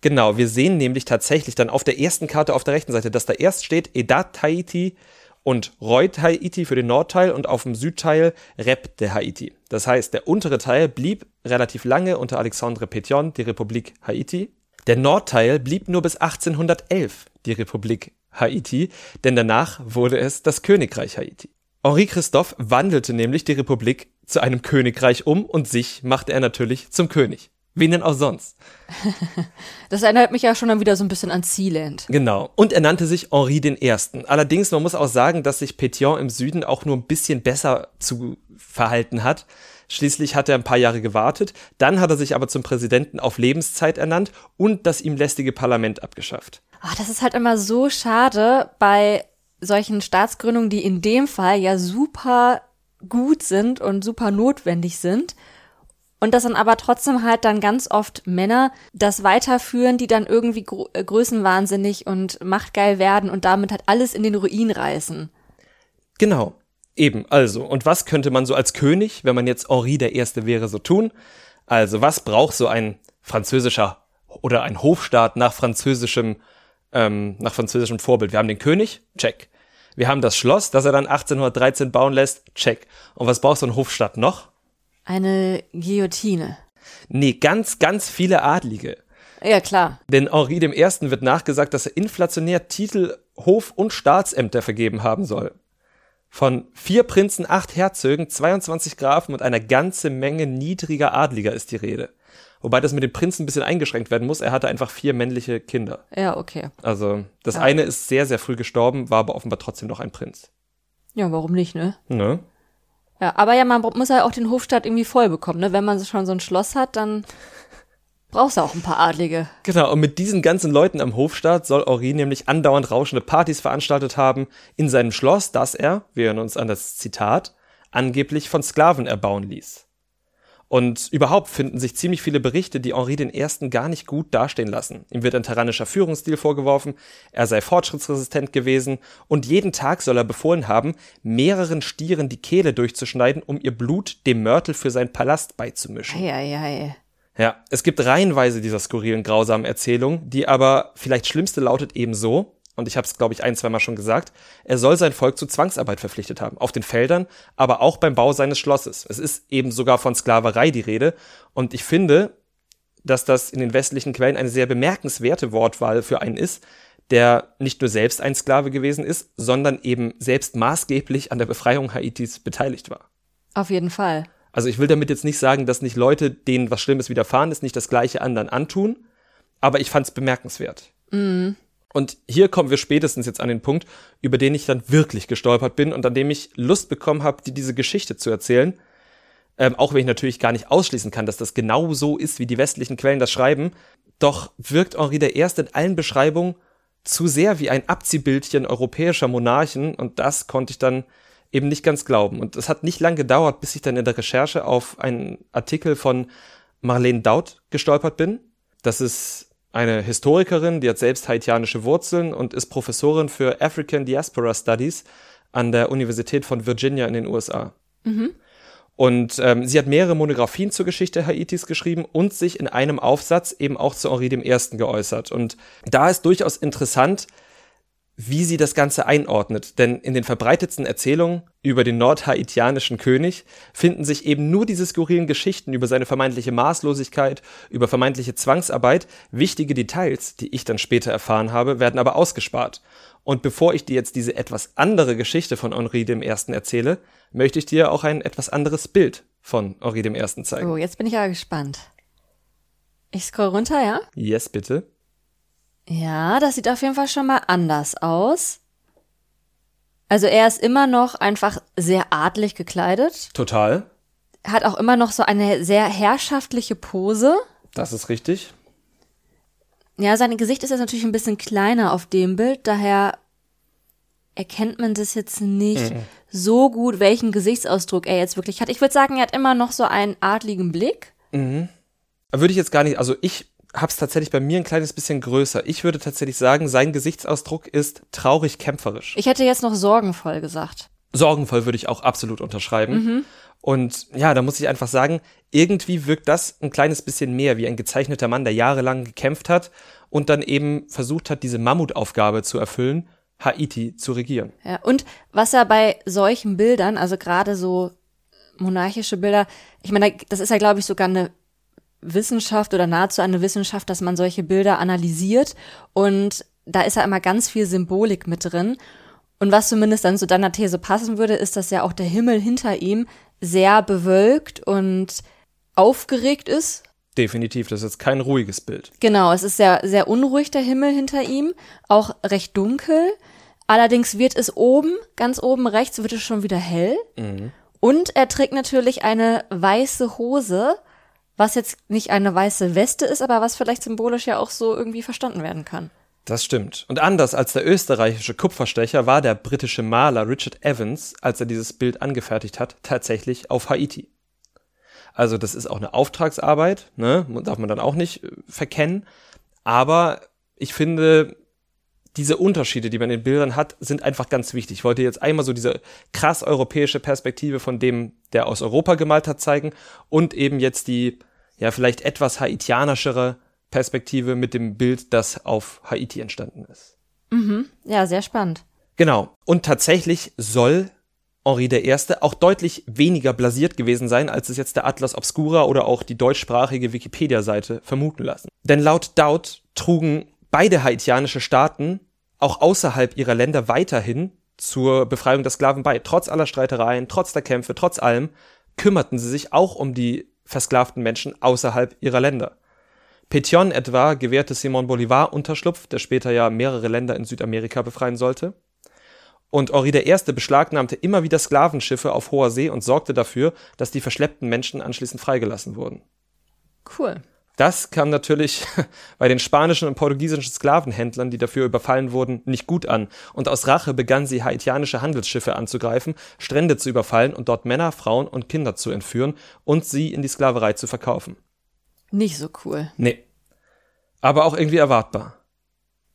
Genau, wir sehen nämlich tatsächlich dann auf der ersten Karte auf der rechten Seite, dass da erst steht Edat Haiti und Reut Haiti für den Nordteil und auf dem Südteil Rep de Haiti. Das heißt, der untere Teil blieb relativ lange unter Alexandre Pétion, die Republik Haiti. Der Nordteil blieb nur bis 1811 die Republik Haiti, denn danach wurde es das Königreich Haiti. Henri Christophe wandelte nämlich die Republik zu einem Königreich um und sich machte er natürlich zum König. Wen denn auch sonst? Das erinnert mich ja schon dann wieder so ein bisschen an Sealand. Genau. Und er nannte sich Henri I. Allerdings, man muss auch sagen, dass sich Pétion im Süden auch nur ein bisschen besser zu verhalten hat. Schließlich hat er ein paar Jahre gewartet, dann hat er sich aber zum Präsidenten auf Lebenszeit ernannt und das ihm lästige Parlament abgeschafft. Ach, das ist halt immer so schade bei solchen Staatsgründungen, die in dem Fall ja super gut sind und super notwendig sind. Und dass dann aber trotzdem halt dann ganz oft Männer das weiterführen, die dann irgendwie gr äh, größenwahnsinnig und machtgeil werden und damit halt alles in den Ruin reißen. Genau. Eben, also, und was könnte man so als König, wenn man jetzt Henri der Erste wäre, so tun? Also, was braucht so ein französischer oder ein Hofstaat nach französischem ähm, nach französischem Vorbild. Wir haben den König, check. Wir haben das Schloss, das er dann 1813 bauen lässt, check. Und was braucht so ein Hofstadt noch? Eine Guillotine. Nee, ganz, ganz viele Adlige. Ja, klar. Denn Henri Ersten wird nachgesagt, dass er inflationär Titel, Hof- und Staatsämter vergeben haben soll. Von vier Prinzen, acht Herzögen, 22 Grafen und einer ganze Menge niedriger Adliger ist die Rede. Wobei das mit dem Prinzen ein bisschen eingeschränkt werden muss. Er hatte einfach vier männliche Kinder. Ja, okay. Also das ja. eine ist sehr, sehr früh gestorben, war aber offenbar trotzdem noch ein Prinz. Ja, warum nicht, ne? Ne? Ja, aber ja, man muss ja auch den Hofstaat irgendwie voll bekommen, ne? Wenn man schon so ein Schloss hat, dann brauchst du auch ein paar Adlige. Genau, und mit diesen ganzen Leuten am Hofstaat soll Henri nämlich andauernd rauschende Partys veranstaltet haben in seinem Schloss, das er, wir hören uns an das Zitat, angeblich von Sklaven erbauen ließ. Und überhaupt finden sich ziemlich viele Berichte, die Henri I. gar nicht gut dastehen lassen. Ihm wird ein tyrannischer Führungsstil vorgeworfen, er sei fortschrittsresistent gewesen und jeden Tag soll er befohlen haben, mehreren Stieren die Kehle durchzuschneiden, um ihr Blut dem Mörtel für seinen Palast beizumischen. Eieiei. Ja, es gibt reihenweise dieser skurrilen, grausamen Erzählungen, die aber vielleicht schlimmste lautet eben so, und ich habe es, glaube ich, ein, zweimal schon gesagt, er soll sein Volk zu Zwangsarbeit verpflichtet haben, auf den Feldern, aber auch beim Bau seines Schlosses. Es ist eben sogar von Sklaverei die Rede. Und ich finde, dass das in den westlichen Quellen eine sehr bemerkenswerte Wortwahl für einen ist, der nicht nur selbst ein Sklave gewesen ist, sondern eben selbst maßgeblich an der Befreiung Haitis beteiligt war. Auf jeden Fall. Also ich will damit jetzt nicht sagen, dass nicht Leute, denen was Schlimmes widerfahren ist, nicht das gleiche anderen antun, aber ich fand es bemerkenswert. Mhm. Und hier kommen wir spätestens jetzt an den Punkt, über den ich dann wirklich gestolpert bin und an dem ich Lust bekommen habe, dir diese Geschichte zu erzählen. Ähm, auch wenn ich natürlich gar nicht ausschließen kann, dass das genau so ist, wie die westlichen Quellen das schreiben. Doch wirkt Henri I. in allen Beschreibungen zu sehr wie ein Abziehbildchen europäischer Monarchen und das konnte ich dann eben nicht ganz glauben. Und es hat nicht lang gedauert, bis ich dann in der Recherche auf einen Artikel von Marlene Daut gestolpert bin. Das ist eine Historikerin, die hat selbst haitianische Wurzeln und ist Professorin für African Diaspora Studies an der Universität von Virginia in den USA. Mhm. Und ähm, sie hat mehrere Monographien zur Geschichte Haitis geschrieben und sich in einem Aufsatz eben auch zu Henri I. geäußert. Und da ist durchaus interessant, wie sie das Ganze einordnet. Denn in den verbreitetsten Erzählungen über den nordhaitianischen König finden sich eben nur diese skurrilen Geschichten über seine vermeintliche Maßlosigkeit, über vermeintliche Zwangsarbeit. Wichtige Details, die ich dann später erfahren habe, werden aber ausgespart. Und bevor ich dir jetzt diese etwas andere Geschichte von Henri dem Ersten erzähle, möchte ich dir auch ein etwas anderes Bild von Henri dem Ersten zeigen. Oh, jetzt bin ich aber gespannt. Ich scroll runter, ja? Yes, bitte. Ja, das sieht auf jeden Fall schon mal anders aus. Also er ist immer noch einfach sehr adlig gekleidet. Total. Hat auch immer noch so eine sehr herrschaftliche Pose. Das ist richtig. Ja, sein Gesicht ist jetzt natürlich ein bisschen kleiner auf dem Bild, daher erkennt man das jetzt nicht mhm. so gut, welchen Gesichtsausdruck er jetzt wirklich hat. Ich würde sagen, er hat immer noch so einen adligen Blick. Mhm. Würde ich jetzt gar nicht, also ich habe es tatsächlich bei mir ein kleines bisschen größer. Ich würde tatsächlich sagen, sein Gesichtsausdruck ist traurig kämpferisch. Ich hätte jetzt noch sorgenvoll gesagt. Sorgenvoll würde ich auch absolut unterschreiben. Mhm. Und ja, da muss ich einfach sagen, irgendwie wirkt das ein kleines bisschen mehr wie ein gezeichneter Mann, der jahrelang gekämpft hat und dann eben versucht hat, diese Mammutaufgabe zu erfüllen, Haiti zu regieren. Ja, und was er bei solchen Bildern, also gerade so monarchische Bilder, ich meine, das ist ja, glaube ich, sogar eine Wissenschaft oder nahezu eine Wissenschaft, dass man solche Bilder analysiert und da ist ja immer ganz viel Symbolik mit drin. Und was zumindest dann zu deiner These passen würde, ist, dass ja auch der Himmel hinter ihm sehr bewölkt und aufgeregt ist. Definitiv, das ist jetzt kein ruhiges Bild. Genau, es ist sehr, sehr unruhig, der Himmel hinter ihm, auch recht dunkel. Allerdings wird es oben, ganz oben rechts, wird es schon wieder hell. Mhm. Und er trägt natürlich eine weiße Hose, was jetzt nicht eine weiße Weste ist, aber was vielleicht symbolisch ja auch so irgendwie verstanden werden kann. Das stimmt. Und anders als der österreichische Kupferstecher war der britische Maler Richard Evans, als er dieses Bild angefertigt hat, tatsächlich auf Haiti. Also das ist auch eine Auftragsarbeit, ne? darf man dann auch nicht äh, verkennen. Aber ich finde, diese Unterschiede, die man in den Bildern hat, sind einfach ganz wichtig. Ich wollte jetzt einmal so diese krass europäische Perspektive von dem, der aus Europa gemalt hat, zeigen und eben jetzt die, ja, vielleicht etwas haitianischere Perspektive mit dem Bild, das auf Haiti entstanden ist. Mhm. Ja, sehr spannend. Genau. Und tatsächlich soll Henri I. auch deutlich weniger blasiert gewesen sein, als es jetzt der Atlas Obscura oder auch die deutschsprachige Wikipedia-Seite vermuten lassen. Denn laut Daut trugen beide haitianische Staaten auch außerhalb ihrer Länder weiterhin zur Befreiung der Sklaven bei. Trotz aller Streitereien, trotz der Kämpfe, trotz allem, kümmerten sie sich auch um die versklavten Menschen außerhalb ihrer Länder. Petion etwa gewährte Simon Bolivar Unterschlupf, der später ja mehrere Länder in Südamerika befreien sollte. Und Henri I. beschlagnahmte immer wieder Sklavenschiffe auf hoher See und sorgte dafür, dass die verschleppten Menschen anschließend freigelassen wurden. Cool. Das kam natürlich bei den spanischen und portugiesischen Sklavenhändlern, die dafür überfallen wurden, nicht gut an. Und aus Rache begannen sie haitianische Handelsschiffe anzugreifen, Strände zu überfallen und dort Männer, Frauen und Kinder zu entführen und sie in die Sklaverei zu verkaufen. Nicht so cool. Nee. Aber auch irgendwie erwartbar.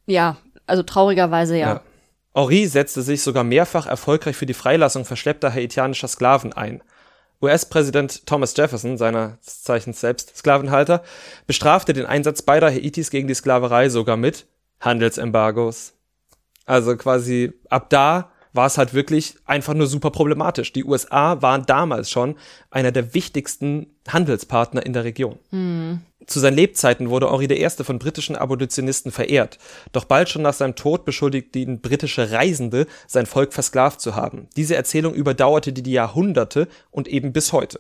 Ja, also traurigerweise ja. ja. Henri setzte sich sogar mehrfach erfolgreich für die Freilassung verschleppter haitianischer Sklaven ein. US-Präsident Thomas Jefferson, seiner Zeichens selbst Sklavenhalter, bestrafte den Einsatz beider Haitis gegen die Sklaverei sogar mit Handelsembargos. Also quasi ab da war es halt wirklich einfach nur super problematisch. Die USA waren damals schon einer der wichtigsten Handelspartner in der Region. Hm. Zu seinen Lebzeiten wurde Henri I. von britischen Abolitionisten verehrt. Doch bald schon nach seinem Tod beschuldigten ihn britische Reisende, sein Volk versklavt zu haben. Diese Erzählung überdauerte die Jahrhunderte und eben bis heute.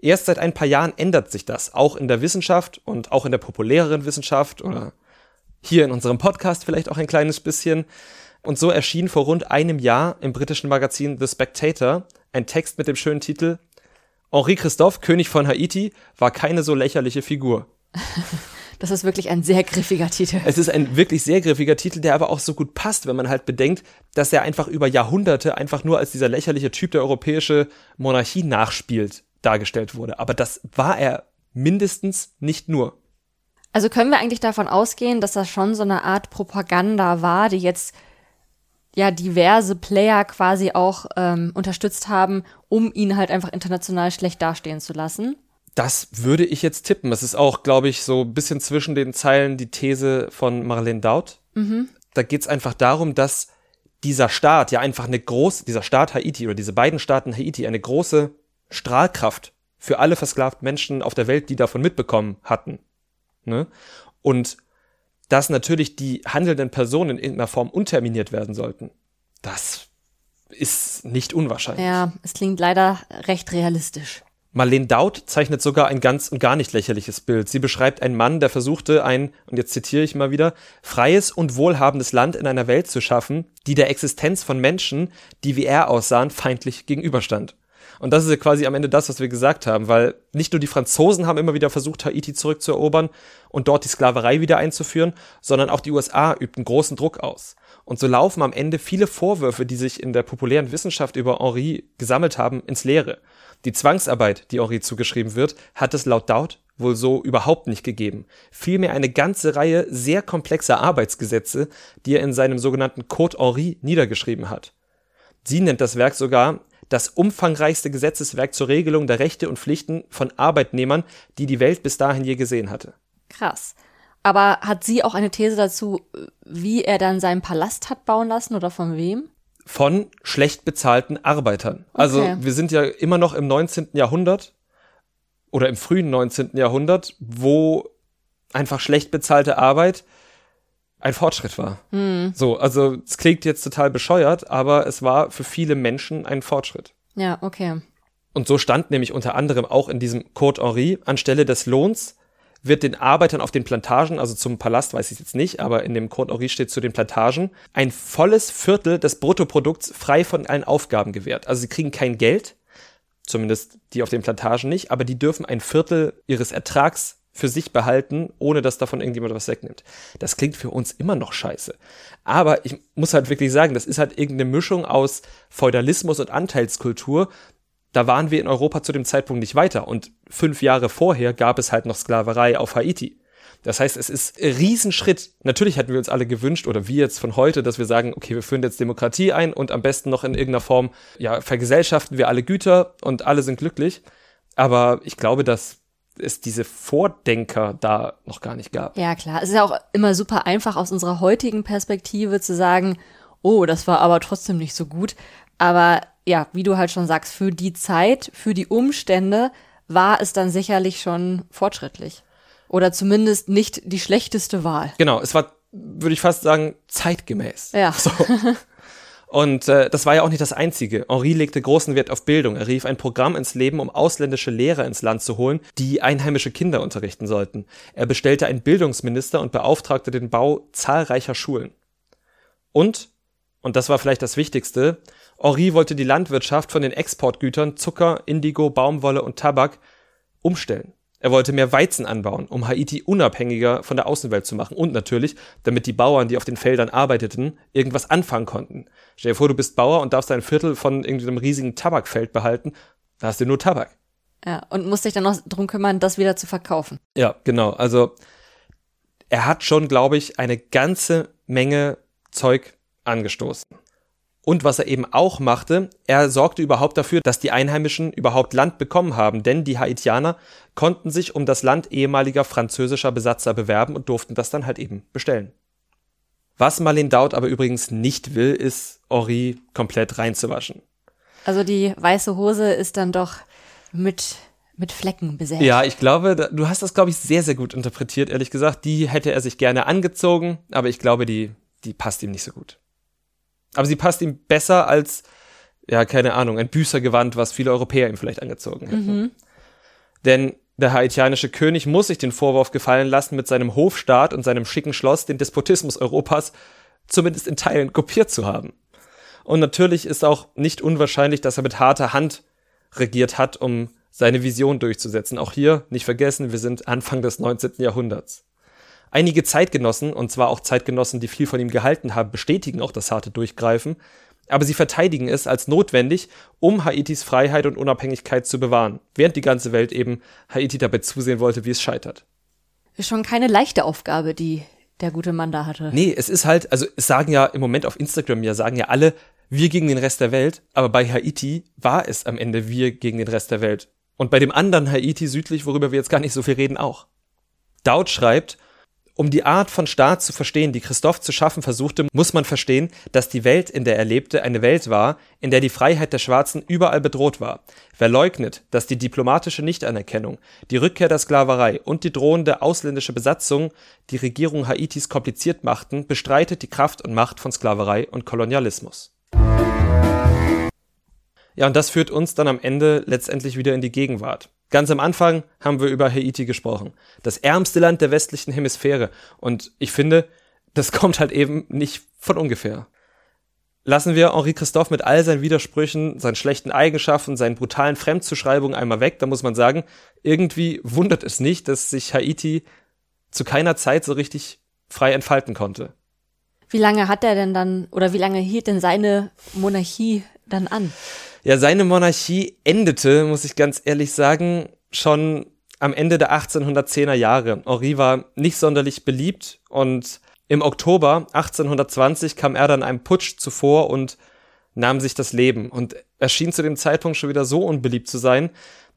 Erst seit ein paar Jahren ändert sich das, auch in der Wissenschaft und auch in der populäreren Wissenschaft oder hier in unserem Podcast vielleicht auch ein kleines bisschen. Und so erschien vor rund einem Jahr im britischen Magazin The Spectator ein Text mit dem schönen Titel Henri Christophe, König von Haiti, war keine so lächerliche Figur. Das ist wirklich ein sehr griffiger Titel. Es ist ein wirklich sehr griffiger Titel, der aber auch so gut passt, wenn man halt bedenkt, dass er einfach über Jahrhunderte einfach nur als dieser lächerliche Typ der europäische Monarchie nachspielt dargestellt wurde. Aber das war er mindestens nicht nur. Also können wir eigentlich davon ausgehen, dass das schon so eine Art Propaganda war, die jetzt ja diverse Player quasi auch ähm, unterstützt haben, um ihn halt einfach international schlecht dastehen zu lassen? Das würde ich jetzt tippen. Das ist auch, glaube ich, so ein bisschen zwischen den Zeilen die These von Marlene Daut. Mhm. Da geht es einfach darum, dass dieser Staat ja einfach eine große, dieser Staat Haiti oder diese beiden Staaten Haiti eine große Strahlkraft für alle versklavten Menschen auf der Welt, die davon mitbekommen hatten. Ne? Und dass natürlich die handelnden Personen in irgendeiner Form unterminiert werden sollten, das ist nicht unwahrscheinlich. Ja, es klingt leider recht realistisch. Marlene Daut zeichnet sogar ein ganz und gar nicht lächerliches Bild. Sie beschreibt einen Mann, der versuchte, ein, und jetzt zitiere ich mal wieder, freies und wohlhabendes Land in einer Welt zu schaffen, die der Existenz von Menschen, die wie er aussahen, feindlich gegenüberstand. Und das ist ja quasi am Ende das, was wir gesagt haben, weil nicht nur die Franzosen haben immer wieder versucht, Haiti zurückzuerobern und dort die Sklaverei wieder einzuführen, sondern auch die USA übten großen Druck aus. Und so laufen am Ende viele Vorwürfe, die sich in der populären Wissenschaft über Henri gesammelt haben, ins Leere. Die Zwangsarbeit, die Henri zugeschrieben wird, hat es laut Daut wohl so überhaupt nicht gegeben. Vielmehr eine ganze Reihe sehr komplexer Arbeitsgesetze, die er in seinem sogenannten Code Henri niedergeschrieben hat. Sie nennt das Werk sogar das umfangreichste Gesetzeswerk zur Regelung der Rechte und Pflichten von Arbeitnehmern, die die Welt bis dahin je gesehen hatte. Krass. Aber hat sie auch eine These dazu, wie er dann seinen Palast hat bauen lassen oder von wem? Von schlecht bezahlten Arbeitern. Also okay. Also wir sind ja immer noch im 19. Jahrhundert oder im frühen 19. Jahrhundert, wo einfach schlecht bezahlte Arbeit ein Fortschritt war. Mhm. So, also es klingt jetzt total bescheuert, aber es war für viele Menschen ein Fortschritt. Ja, okay. Und so stand nämlich unter anderem auch in diesem Code Henri, anstelle des Lohns wird den Arbeitern auf den Plantagen, also zum Palast weiß ich jetzt nicht, aber in dem Code Henri steht zu den Plantagen, ein volles Viertel des Bruttoprodukts frei von allen Aufgaben gewährt. Also sie kriegen kein Geld, zumindest die auf den Plantagen nicht, aber die dürfen ein Viertel ihres Ertrags für sich behalten, ohne dass davon irgendjemand was wegnimmt. Das klingt für uns immer noch scheiße. Aber ich muss halt wirklich sagen, das ist halt irgendeine Mischung aus Feudalismus und Anteilskultur. Da waren wir in Europa zu dem Zeitpunkt nicht weiter. Und fünf Jahre vorher gab es halt noch Sklaverei auf Haiti. Das heißt, es ist ein Riesenschritt. Natürlich hätten wir uns alle gewünscht, oder wir jetzt von heute, dass wir sagen, okay, wir führen jetzt Demokratie ein und am besten noch in irgendeiner Form, ja, vergesellschaften wir alle Güter und alle sind glücklich. Aber ich glaube, dass es diese Vordenker da noch gar nicht gab. Ja, klar. Es ist ja auch immer super einfach aus unserer heutigen Perspektive zu sagen, oh, das war aber trotzdem nicht so gut. Aber ja, wie du halt schon sagst, für die Zeit, für die Umstände war es dann sicherlich schon fortschrittlich. Oder zumindest nicht die schlechteste Wahl. Genau, es war, würde ich fast sagen, zeitgemäß. Ja. So. Und äh, das war ja auch nicht das Einzige. Henri legte großen Wert auf Bildung. Er rief ein Programm ins Leben, um ausländische Lehrer ins Land zu holen, die einheimische Kinder unterrichten sollten. Er bestellte einen Bildungsminister und beauftragte den Bau zahlreicher Schulen. Und, und das war vielleicht das Wichtigste, Henri wollte die Landwirtschaft von den Exportgütern Zucker, Indigo, Baumwolle und Tabak umstellen. Er wollte mehr Weizen anbauen, um Haiti unabhängiger von der Außenwelt zu machen und natürlich, damit die Bauern, die auf den Feldern arbeiteten, irgendwas anfangen konnten. Stell dir vor, du bist Bauer und darfst ein Viertel von irgendeinem riesigen Tabakfeld behalten, da hast du nur Tabak. Ja, und musst dich dann noch drum kümmern, das wieder zu verkaufen. Ja, genau. Also er hat schon, glaube ich, eine ganze Menge Zeug angestoßen. Und was er eben auch machte, er sorgte überhaupt dafür, dass die Einheimischen überhaupt Land bekommen haben, denn die Haitianer konnten sich um das Land ehemaliger französischer Besatzer bewerben und durften das dann halt eben bestellen. Was Marlene Daut aber übrigens nicht will, ist Henri komplett reinzuwaschen. Also die weiße Hose ist dann doch mit mit Flecken besetzt. Ja, ich glaube, du hast das, glaube ich, sehr, sehr gut interpretiert, ehrlich gesagt. Die hätte er sich gerne angezogen, aber ich glaube, die, die passt ihm nicht so gut. Aber sie passt ihm besser als, ja, keine Ahnung, ein Büßergewand, was viele Europäer ihm vielleicht angezogen hätten. Mhm. Denn der haitianische König muss sich den Vorwurf gefallen lassen, mit seinem Hofstaat und seinem schicken Schloss den Despotismus Europas zumindest in Teilen kopiert zu haben. Und natürlich ist auch nicht unwahrscheinlich, dass er mit harter Hand regiert hat, um seine Vision durchzusetzen. Auch hier nicht vergessen, wir sind Anfang des 19. Jahrhunderts. Einige Zeitgenossen, und zwar auch Zeitgenossen, die viel von ihm gehalten haben, bestätigen auch das harte Durchgreifen, aber sie verteidigen es als notwendig, um Haitis Freiheit und Unabhängigkeit zu bewahren, während die ganze Welt eben Haiti dabei zusehen wollte, wie es scheitert. Ist schon keine leichte Aufgabe, die der gute Mann da hatte. Nee, es ist halt, also es sagen ja im Moment auf Instagram ja, sagen ja alle, wir gegen den Rest der Welt, aber bei Haiti war es am Ende wir gegen den Rest der Welt. Und bei dem anderen Haiti südlich, worüber wir jetzt gar nicht so viel reden, auch. Daud schreibt, um die Art von Staat zu verstehen, die Christoph zu schaffen versuchte, muss man verstehen, dass die Welt, in der er lebte, eine Welt war, in der die Freiheit der Schwarzen überall bedroht war. Wer leugnet, dass die diplomatische Nichtanerkennung, die Rückkehr der Sklaverei und die drohende ausländische Besatzung die Regierung Haitis kompliziert machten, bestreitet die Kraft und Macht von Sklaverei und Kolonialismus. Ja, und das führt uns dann am Ende letztendlich wieder in die Gegenwart. Ganz am Anfang haben wir über Haiti gesprochen. Das ärmste Land der westlichen Hemisphäre. Und ich finde, das kommt halt eben nicht von ungefähr. Lassen wir Henri Christophe mit all seinen Widersprüchen, seinen schlechten Eigenschaften, seinen brutalen Fremdzuschreibungen einmal weg, da muss man sagen, irgendwie wundert es nicht, dass sich Haiti zu keiner Zeit so richtig frei entfalten konnte. Wie lange hat er denn dann, oder wie lange hielt denn seine Monarchie dann an? Ja, seine Monarchie endete, muss ich ganz ehrlich sagen, schon am Ende der 1810er Jahre. Henri war nicht sonderlich beliebt und im Oktober 1820 kam er dann einem Putsch zuvor und nahm sich das Leben und erschien zu dem Zeitpunkt schon wieder so unbeliebt zu sein,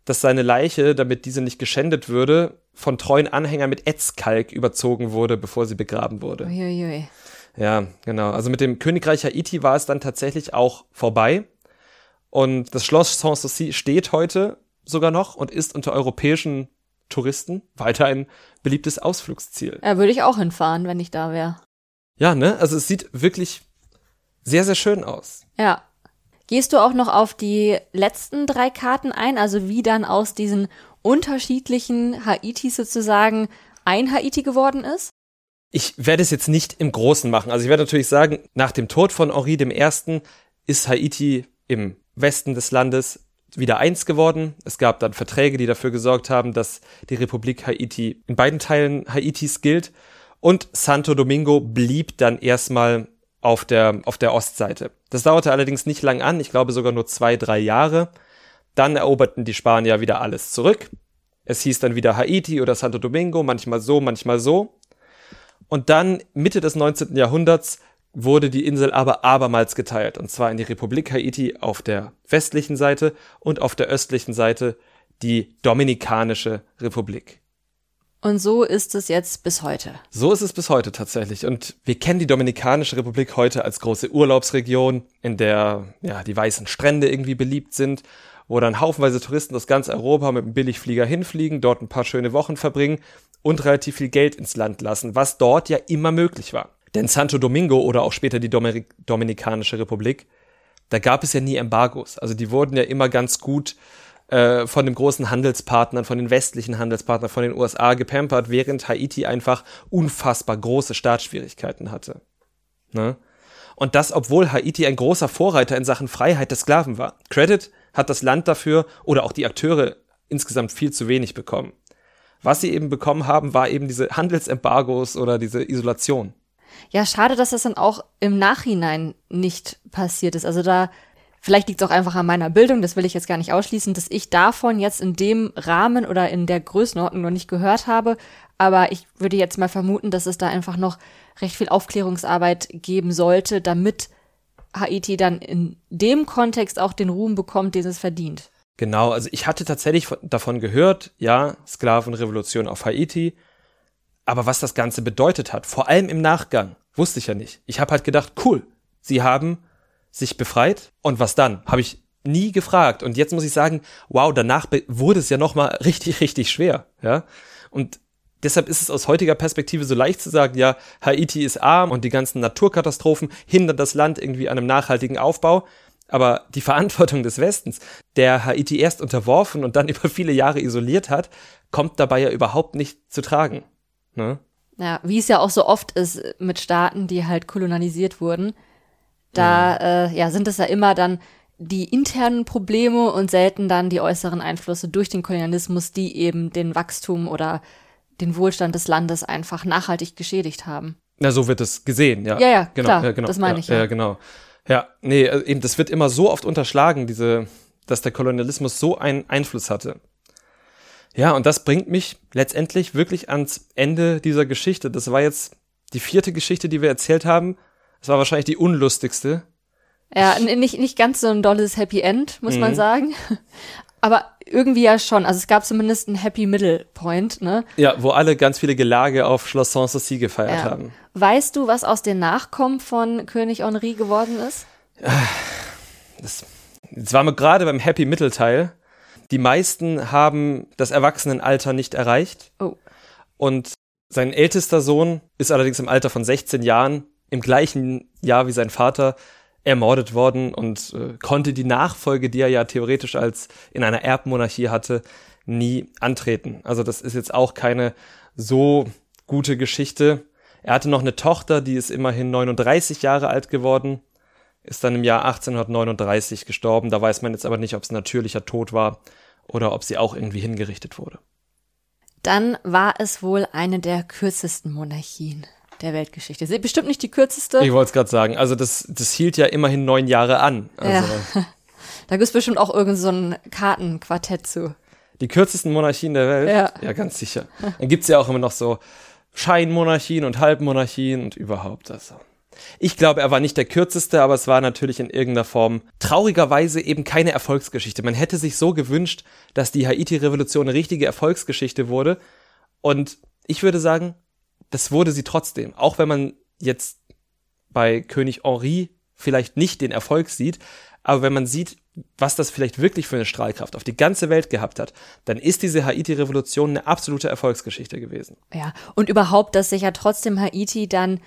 dass seine Leiche, damit diese nicht geschändet würde, von treuen Anhängern mit Ätzkalk überzogen wurde, bevor sie begraben wurde. Uiuiui. Ja, genau. Also mit dem Königreich Haiti war es dann tatsächlich auch vorbei. Und das Schloss Sanssouci steht heute sogar noch und ist unter europäischen Touristen weiter ein beliebtes Ausflugsziel. Ja, würde ich auch hinfahren, wenn ich da wäre. Ja, ne? Also es sieht wirklich sehr, sehr schön aus. Ja. Gehst du auch noch auf die letzten drei Karten ein, also wie dann aus diesen unterschiedlichen Haitis sozusagen ein Haiti geworden ist? Ich werde es jetzt nicht im Großen machen. Also ich werde natürlich sagen, nach dem Tod von Henri I. ist Haiti im Westen des Landes wieder eins geworden. Es gab dann Verträge, die dafür gesorgt haben, dass die Republik Haiti in beiden Teilen Haitis gilt. Und Santo Domingo blieb dann erstmal auf der, auf der Ostseite. Das dauerte allerdings nicht lang an, ich glaube sogar nur zwei, drei Jahre. Dann eroberten die Spanier wieder alles zurück. Es hieß dann wieder Haiti oder Santo Domingo, manchmal so, manchmal so. Und dann Mitte des 19. Jahrhunderts wurde die Insel aber abermals geteilt, und zwar in die Republik Haiti auf der westlichen Seite und auf der östlichen Seite die Dominikanische Republik. Und so ist es jetzt bis heute. So ist es bis heute tatsächlich. Und wir kennen die Dominikanische Republik heute als große Urlaubsregion, in der ja die weißen Strände irgendwie beliebt sind, wo dann haufenweise Touristen aus ganz Europa mit einem Billigflieger hinfliegen, dort ein paar schöne Wochen verbringen und relativ viel Geld ins Land lassen, was dort ja immer möglich war. Denn Santo Domingo oder auch später die Dominikanische Republik, da gab es ja nie Embargos. Also die wurden ja immer ganz gut äh, von den großen Handelspartnern, von den westlichen Handelspartnern, von den USA gepampert, während Haiti einfach unfassbar große Startschwierigkeiten hatte. Ne? Und das, obwohl Haiti ein großer Vorreiter in Sachen Freiheit der Sklaven war. Credit hat das Land dafür oder auch die Akteure insgesamt viel zu wenig bekommen. Was sie eben bekommen haben, war eben diese Handelsembargos oder diese Isolation. Ja, schade, dass das dann auch im Nachhinein nicht passiert ist. Also da, vielleicht liegt es auch einfach an meiner Bildung, das will ich jetzt gar nicht ausschließen, dass ich davon jetzt in dem Rahmen oder in der Größenordnung noch nicht gehört habe. Aber ich würde jetzt mal vermuten, dass es da einfach noch recht viel Aufklärungsarbeit geben sollte, damit Haiti dann in dem Kontext auch den Ruhm bekommt, den es verdient. Genau, also ich hatte tatsächlich davon gehört, ja, Sklavenrevolution auf Haiti, aber was das Ganze bedeutet hat, vor allem im Nachgang, wusste ich ja nicht. Ich habe halt gedacht, cool, sie haben sich befreit und was dann? Habe ich nie gefragt. Und jetzt muss ich sagen, wow, danach wurde es ja nochmal richtig, richtig schwer. Ja. Und deshalb ist es aus heutiger Perspektive so leicht zu sagen, ja, Haiti ist arm und die ganzen Naturkatastrophen hindern das Land irgendwie an einem nachhaltigen Aufbau. Aber die Verantwortung des Westens, der Haiti erst unterworfen und dann über viele Jahre isoliert hat, kommt dabei ja überhaupt nicht zu tragen. Ne? Ja, wie es ja auch so oft ist mit Staaten, die halt kolonialisiert wurden, da mhm. äh, ja, sind es ja immer dann die internen Probleme und selten dann die äußeren Einflüsse durch den Kolonialismus, die eben den Wachstum oder den Wohlstand des Landes einfach nachhaltig geschädigt haben. Na, so wird es gesehen, ja. Ja, ja, genau, klar, ja, genau. das meine ja, ich. Ja. ja, genau. Ja, nee, äh, eben, das wird immer so oft unterschlagen, diese, dass der Kolonialismus so einen Einfluss hatte. Ja, und das bringt mich letztendlich wirklich ans Ende dieser Geschichte. Das war jetzt die vierte Geschichte, die wir erzählt haben. Das war wahrscheinlich die unlustigste. Ja, nicht, nicht ganz so ein dolles Happy End, muss mhm. man sagen. Aber irgendwie ja schon. Also es gab zumindest einen Happy Middle Point, ne? Ja, wo alle ganz viele Gelage auf Schloss Sanssouci gefeiert ja. haben. Weißt du, was aus den Nachkommen von König Henri geworden ist? Das, das war mir gerade beim Happy Middle Teil. Die meisten haben das Erwachsenenalter nicht erreicht. Oh. Und sein ältester Sohn ist allerdings im Alter von 16 Jahren, im gleichen Jahr wie sein Vater, ermordet worden und äh, konnte die Nachfolge, die er ja theoretisch als in einer Erbmonarchie hatte, nie antreten. Also das ist jetzt auch keine so gute Geschichte. Er hatte noch eine Tochter, die ist immerhin 39 Jahre alt geworden, ist dann im Jahr 1839 gestorben. Da weiß man jetzt aber nicht, ob es natürlicher Tod war oder ob sie auch irgendwie hingerichtet wurde. Dann war es wohl eine der kürzesten Monarchien der Weltgeschichte. Bestimmt nicht die kürzeste. Ich wollte es gerade sagen. Also das, das hielt ja immerhin neun Jahre an. Also ja. Da gibt es bestimmt auch irgend so ein Kartenquartett zu. Die kürzesten Monarchien der Welt? Ja, ja ganz sicher. Dann gibt es ja auch immer noch so Scheinmonarchien und Halbmonarchien und überhaupt. Also. Ich glaube, er war nicht der kürzeste, aber es war natürlich in irgendeiner Form traurigerweise eben keine Erfolgsgeschichte. Man hätte sich so gewünscht, dass die Haiti-Revolution eine richtige Erfolgsgeschichte wurde. Und ich würde sagen, das wurde sie trotzdem. Auch wenn man jetzt bei König Henri vielleicht nicht den Erfolg sieht, aber wenn man sieht, was das vielleicht wirklich für eine Strahlkraft auf die ganze Welt gehabt hat, dann ist diese Haiti-Revolution eine absolute Erfolgsgeschichte gewesen. Ja, und überhaupt, dass sich ja trotzdem Haiti dann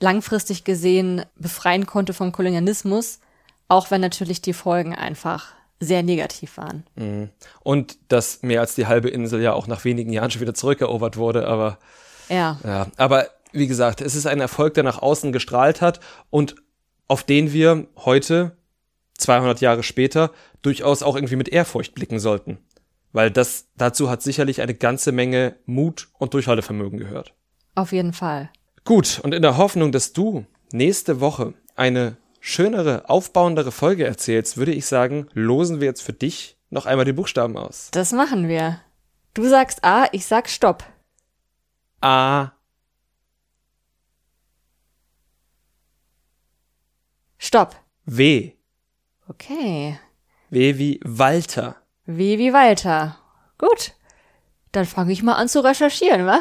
langfristig gesehen befreien konnte vom Kolonialismus, auch wenn natürlich die Folgen einfach sehr negativ waren. Mhm. Und dass mehr als die halbe Insel ja auch nach wenigen Jahren schon wieder zurückerobert wurde, aber ja. ja. Aber wie gesagt, es ist ein Erfolg, der nach außen gestrahlt hat und auf den wir heute, 200 Jahre später, durchaus auch irgendwie mit Ehrfurcht blicken sollten. Weil das, dazu hat sicherlich eine ganze Menge Mut und Durchhaltevermögen gehört. Auf jeden Fall. Gut, und in der Hoffnung, dass du nächste Woche eine schönere, aufbauendere Folge erzählst, würde ich sagen, losen wir jetzt für dich noch einmal die Buchstaben aus. Das machen wir. Du sagst A, ich sag Stopp. A. Stopp. W. Okay. W wie Walter. W wie Walter. Gut. Dann fange ich mal an zu recherchieren, wa?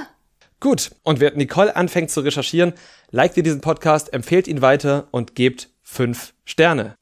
Gut. Und während Nicole anfängt zu recherchieren, liked ihr diesen Podcast, empfehlt ihn weiter und gebt fünf Sterne.